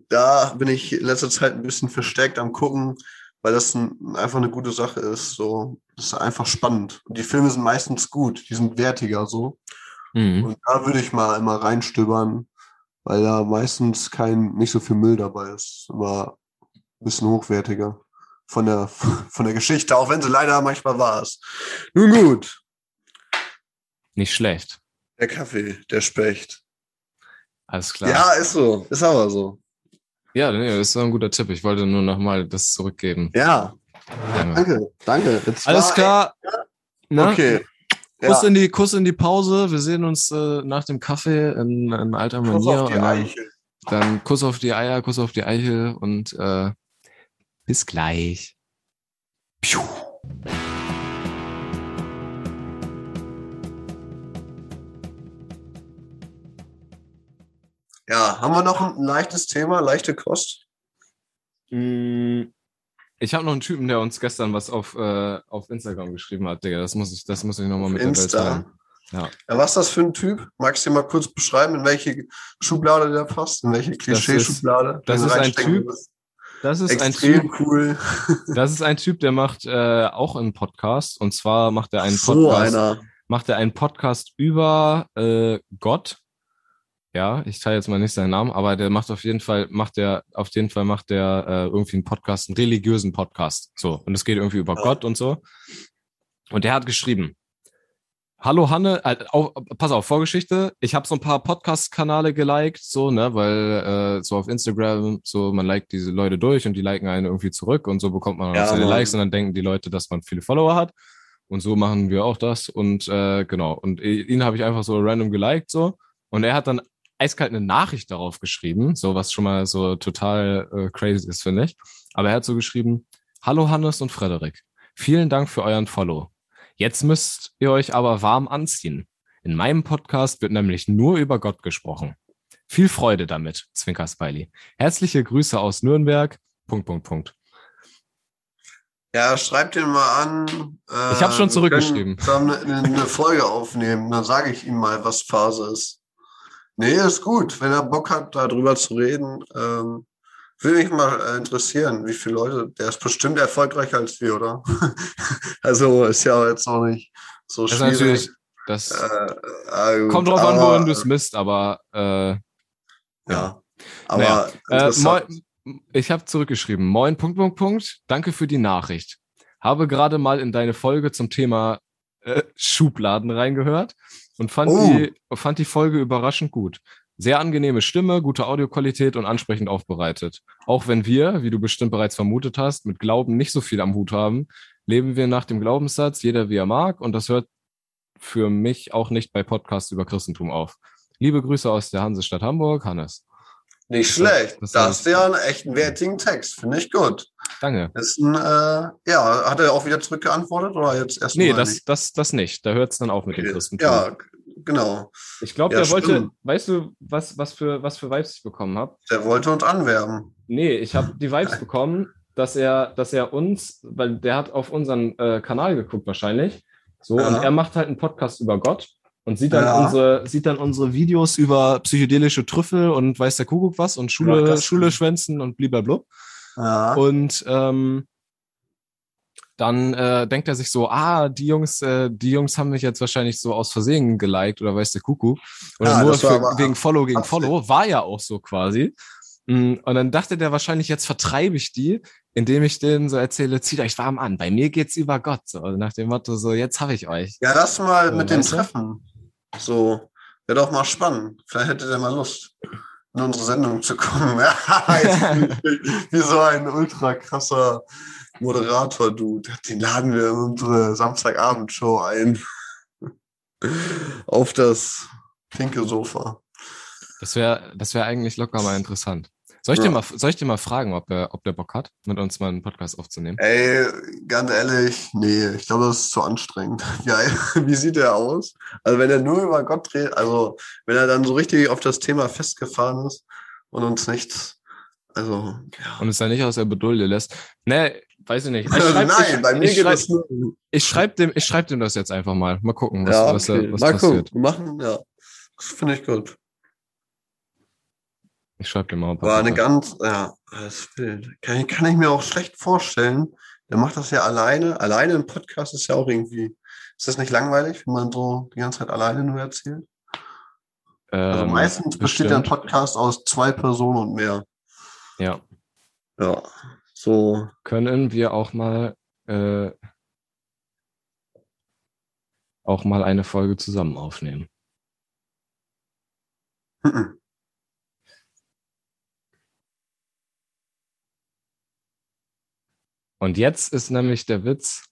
Da bin ich in letzter Zeit ein bisschen verstärkt am gucken, weil das ein, einfach eine gute Sache ist. So, das ist einfach spannend. Und die Filme sind meistens gut, die sind wertiger so. Mhm. Und da würde ich mal immer reinstöbern, weil da meistens kein, nicht so viel Müll dabei ist. Immer ein bisschen hochwertiger von der, <laughs> von der Geschichte, auch wenn sie leider manchmal war ist. Nun gut, Nicht schlecht. der Kaffee, der Specht. Alles klar. Ja, ist so, ist aber so. ja nee, das ist ein guter Tipp. Ich wollte nur nochmal das zurückgeben. Ja, Danke. danke, danke. Jetzt Alles war- klar. Ne? Okay. Kuss, Ja. in die, Kuss in die Pause. Wir sehen uns äh, nach dem Kaffee in, in alter Kuss Manier. auf die und dann, Eichel. dann Kuss auf die Eier, Kuss auf die Eichel und äh, bis gleich. Piu. Ja, haben wir noch ein leichtes Thema, leichte Kost? Mm, Ich habe noch einen Typen, der uns gestern was auf, äh, auf Instagram geschrieben hat, Digga. Das muss ich, das muss ich nochmal mit der Welt Insta. teilen. Ja. Ja, was ist das für ein Typ? Magst du dir mal kurz beschreiben, in welche Schublade der passt? In welche Klischee-Schublade? das den ist ein Typ, würdest? Das ist ein Extrem Typ, cool. <laughs> das ist ein Typ, der macht äh, auch einen Podcast. Und zwar macht er einen so Podcast, einer. macht er einen Podcast über äh, Gott. Ja, ich teile jetzt mal nicht seinen Namen, aber der macht auf jeden Fall, macht der, auf jeden Fall macht der äh, irgendwie einen Podcast, einen religiösen Podcast. So. Und es geht irgendwie über Ja. Gott und so. Und der hat geschrieben, Hallo Hanne, äh, auf, pass auf, Vorgeschichte. Ich habe so ein paar Podcast-Kanale geliked, so, ne, weil äh, so auf Instagram, so man liked diese Leute durch und die liken einen irgendwie zurück und so bekommt man auch Ja, seine Mann. Likes und dann denken die Leute, dass man viele Follower hat. Und so machen wir auch das. Und äh, genau. Und ihn habe ich einfach so random geliked, so. Und er hat dann eiskalt eine Nachricht darauf geschrieben, so was schon mal so total äh, crazy ist, finde ich. Aber er hat so geschrieben, Hallo Hannes und Frederik, vielen Dank für euren Follow. Jetzt müsst ihr euch aber warm anziehen. In meinem Podcast wird nämlich nur über Gott gesprochen. Viel Freude damit, Zwinker Smiley. Herzliche Grüße aus Nürnberg. Punkt, Punkt, Punkt. Ja, schreib den mal an. Äh, Ich hab schon zurückgeschrieben. Zusammen eine, eine Folge aufnehmen. Dann sage ich ihm mal, was Phase ist. Nee, ist gut. Wenn er Bock hat, darüber zu reden, ähm, würde mich mal äh, interessieren, wie viele Leute. Der ist bestimmt erfolgreicher als wir, oder? <laughs> also ist ja jetzt noch nicht so Das schwierig. natürlich, Das Äh, äh, kommt drauf an, aber- wohin du es misst, aber äh, Ja. Aber Naja, äh, moin, ich habe zurückgeschrieben. Moin, Punkt, Punkt, Punkt. Danke für die Nachricht. Habe gerade mal in deine Folge zum Thema äh, Schubladen reingehört und fand, Oh. die, fand die Folge überraschend gut. Sehr angenehme Stimme, gute Audioqualität und ansprechend aufbereitet. Auch wenn wir, wie du bestimmt bereits vermutet hast, mit Glauben nicht so viel am Hut haben, leben wir nach dem Glaubenssatz, jeder wie er mag und das hört für mich auch nicht bei Podcasts über Christentum auf. Liebe Grüße aus der Hansestadt Hamburg, Hannes. Nicht schlecht. das Das, war- ist ja einen echten wertigen Text. Finde ich gut. Danke. Ist ein, äh, ja, hat er auch wieder zurückgeantwortet oder jetzt erst Nee, das, nicht? das, das nicht. Da hört es dann auf mit dem Christentum. Ja, genau. Ich glaube, Ja, der wollte, stimmt. weißt du, was, was, für, was für Vibes ich bekommen habe? Der wollte uns anwerben. Nee, ich habe die Vibes <laughs> bekommen, dass er, dass er uns, weil der hat auf unseren äh, Kanal geguckt wahrscheinlich. So, Ja. und er macht halt einen Podcast über Gott und sieht dann Ja. unsere, sieht dann unsere Videos über psychedelische Trüffel und weiß der Kuckuck was und Schule, Ja, Schule schwänzen und blablabla. Ja. Und ähm, dann äh, denkt er sich so, ah, die Jungs, äh, die Jungs haben mich jetzt wahrscheinlich so aus Versehen geliked oder weiß der Kuckuck. Oder Ja, nur für, wegen Follow gegen. Follow. War ja auch so quasi. Mm, Und dann dachte der wahrscheinlich, jetzt vertreibe ich die, indem ich denen so erzähle, zieht euch warm an. Bei mir geht's über Gott. So, also nach dem Motto, so, jetzt habe ich euch. ja, das mal So, mit dem? Treffen. So, wäre doch mal spannend. Vielleicht hätte der mal Lust, in unsere Sendung zu kommen. <laughs> <laughs> Wie so ein ultra krasser Moderator, du. Den laden wir in unsere Samstagabendshow ein. Auf das pinke Sofa. Das wäre das wäre eigentlich locker mal interessant. Soll ich, Ja. dir mal, soll ich dir mal fragen, ob der, ob der Bock hat, mit uns mal einen Podcast aufzunehmen? Ey, ganz ehrlich, nee, ich glaube, das ist zu anstrengend. <laughs> Ja, wie sieht er aus? Also wenn er nur über Gott redet, also wenn er dann so richtig auf das Thema festgefahren ist und uns nichts, also ja. und es dann nicht aus der Bedulde lässt. Nee, weiß ich nicht. Ich Also schreib, nein, ich, bei mir ich geht schreib, es nur. ich schreib dem, ich schreib dem das jetzt einfach mal. Mal gucken, was, ja, was, okay. was Mal passiert. gucken, machen, ja. Das finde ich gut. Ich schreib dem mal ein paar War eine ganz, ja, das wild. Kann, ich- kann ich mir auch schlecht vorstellen. Der macht das ja alleine. Alleine im Podcast ist ja auch irgendwie, ist das nicht langweilig, wenn man so die ganze Zeit alleine nur erzählt? Also Ähm, meistens besteht der bestimmt. Podcast aus zwei Personen und mehr. Ja. Ja, so. Können wir auch mal äh, auch mal eine Folge zusammen aufnehmen. Und jetzt ist nämlich der Witz,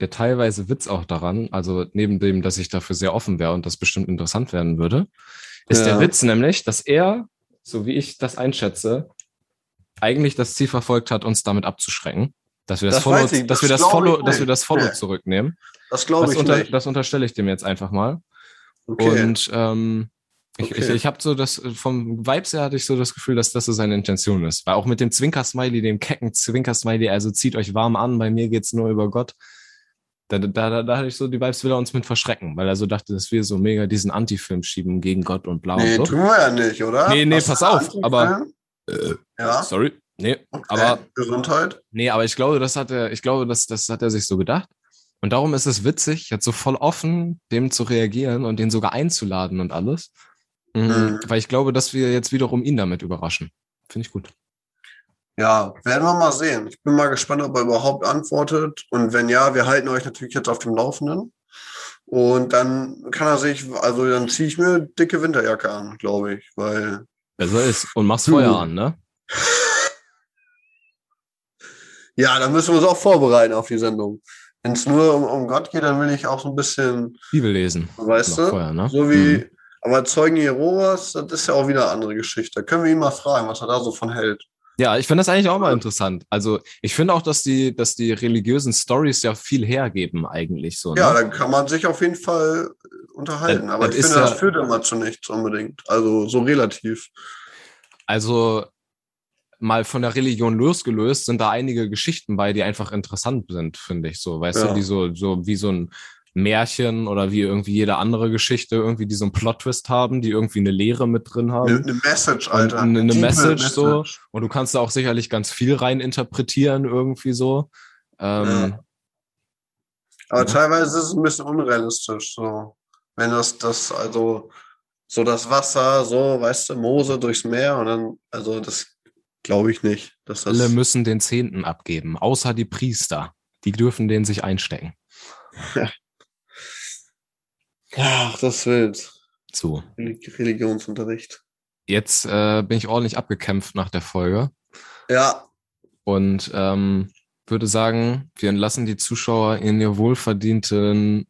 der teilweise Witz auch daran, also neben dem, dass ich dafür sehr offen wäre und das bestimmt interessant werden würde, ist Ja. der Witz nämlich, dass er, so wie ich das einschätze, eigentlich das Ziel verfolgt hat, uns damit abzuschrecken. Dass wir das, Das Follow, ich, dass wir das das glaub Follow, dass wir das Follow Nee. zurücknehmen. Das glaube Das, ich unter, nicht. das unterstelle ich dem jetzt einfach mal. Okay. Und ähm, ich, Okay. ich, ich habe so das, vom Vibes her hatte ich so das Gefühl, dass das so seine Intention ist. Weil auch mit dem Zwinker-Smiley, dem kecken Zwinker-Smiley, also zieht euch warm an, bei mir geht's nur über Gott. Da, da, da, da hatte ich so, die Vibes will er uns mit verschrecken, weil er so dachte, dass wir so mega diesen Anti-Film schieben gegen Gott und blau nee, und so. tun wir ja nicht, oder? Nee, nee, du pass auf, aber- ja, Sorry. Nee, okay. aber Gesundheit. Nee, aber ich glaube, das hat er, ich glaube, das, das hat er sich so gedacht. Und darum ist es witzig, jetzt so voll offen, dem zu reagieren und den sogar einzuladen und alles. Mhm. Mhm. Weil ich glaube, dass wir jetzt wiederum ihn damit überraschen. Finde ich gut. Ja, werden wir mal sehen. Ich bin mal gespannt, ob er überhaupt antwortet. Und wenn ja, wir halten euch natürlich jetzt auf dem Laufenden. Und dann kann er sich, also dann ziehe ich mir dicke Winterjacke an, glaube ich, weil Besser ist. Und mach's Hm. Feuer an, ne? Ja, dann müssen wir uns auch vorbereiten auf die Sendung. Wenn es nur um, um Gott geht, dann will ich auch so ein bisschen, Bibel lesen. weißt du, Feuer, ne? so wie, Mhm. aber Zeugen Jehovas, das ist ja auch wieder eine andere Geschichte. Da können wir ihn mal fragen, was er da so von hält. Ja, ich finde das eigentlich auch mal interessant. Also ich finde auch, dass die, dass die religiösen Stories ja viel hergeben eigentlich so. Ne? Ja, dann kann man sich auf jeden Fall unterhalten. Das- aber das ich finde, ja- das führt immer zu nichts unbedingt. Also so relativ. Also mal von der Religion losgelöst sind da einige Geschichten bei, die einfach interessant sind, finde ich so. Weißt Ja. du, die so, so wie so ein Märchen oder wie irgendwie jede andere Geschichte irgendwie, die so einen Plot-Twist haben, die irgendwie eine Lehre mit drin Eine, haben. eine Message, Alter. eine- eine Tiefe Message so. Und du kannst da auch sicherlich ganz viel rein interpretieren irgendwie so. Ähm, Ja. Aber ja. teilweise ist es ein bisschen unrealistisch, so. Wenn das, das, also, so das Wasser, so, weißt du, Mose durchs Meer und dann, also das glaube ich nicht. Dass das Alle müssen den Zehnten abgeben, außer die Priester. Die dürfen den sich einstecken. Ja. <laughs> Ach, das wild. So. Religionsunterricht. Jetzt äh, bin ich ordentlich abgekämpft nach der Folge. Ja. Und ähm, würde sagen, wir entlassen die Zuschauer in ihr wohlverdienten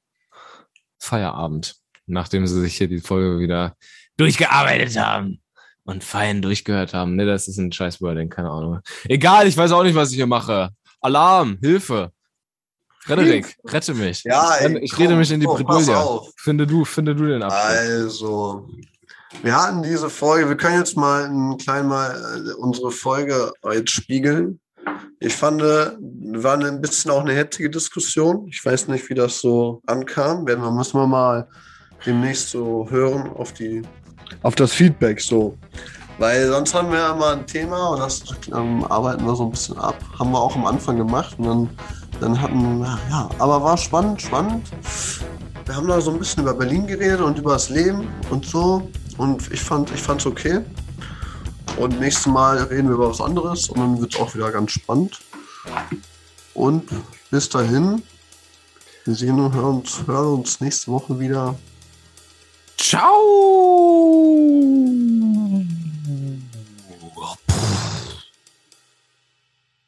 Feierabend, nachdem sie sich hier die Folge wieder durchgearbeitet haben und fein durchgehört haben. Ne, das ist ein scheiß Wording, keine Ahnung. Egal, ich weiß auch nicht, was ich hier mache. Alarm, Hilfe. Frederik, rette mich. Ja, ich, ich komm, rede mich in die Bredouille. Finde du, finde du den Abschluss. Also, wir hatten diese Folge, wir können jetzt mal ein klein mal äh, unsere Folge jetzt spiegeln. Ich fand, war ein bisschen auch eine hetzige Diskussion. Ich weiß nicht, wie das so ankam. Werden wir, müssen wir mal demnächst so hören auf die, auf das Feedback so. Weil sonst haben wir ja mal ein Thema und das ähm, arbeiten wir so ein bisschen ab. Haben wir auch am Anfang gemacht und dann, dann hatten, ja, aber war spannend, spannend. Wir haben da so ein bisschen über Berlin geredet und über das Leben und so. Und ich fand es ich okay. Und nächstes Mal reden wir über was anderes und dann wird es auch wieder ganz spannend. Und bis dahin, wir sehen und hören uns, hören uns nächste Woche wieder. Ciao!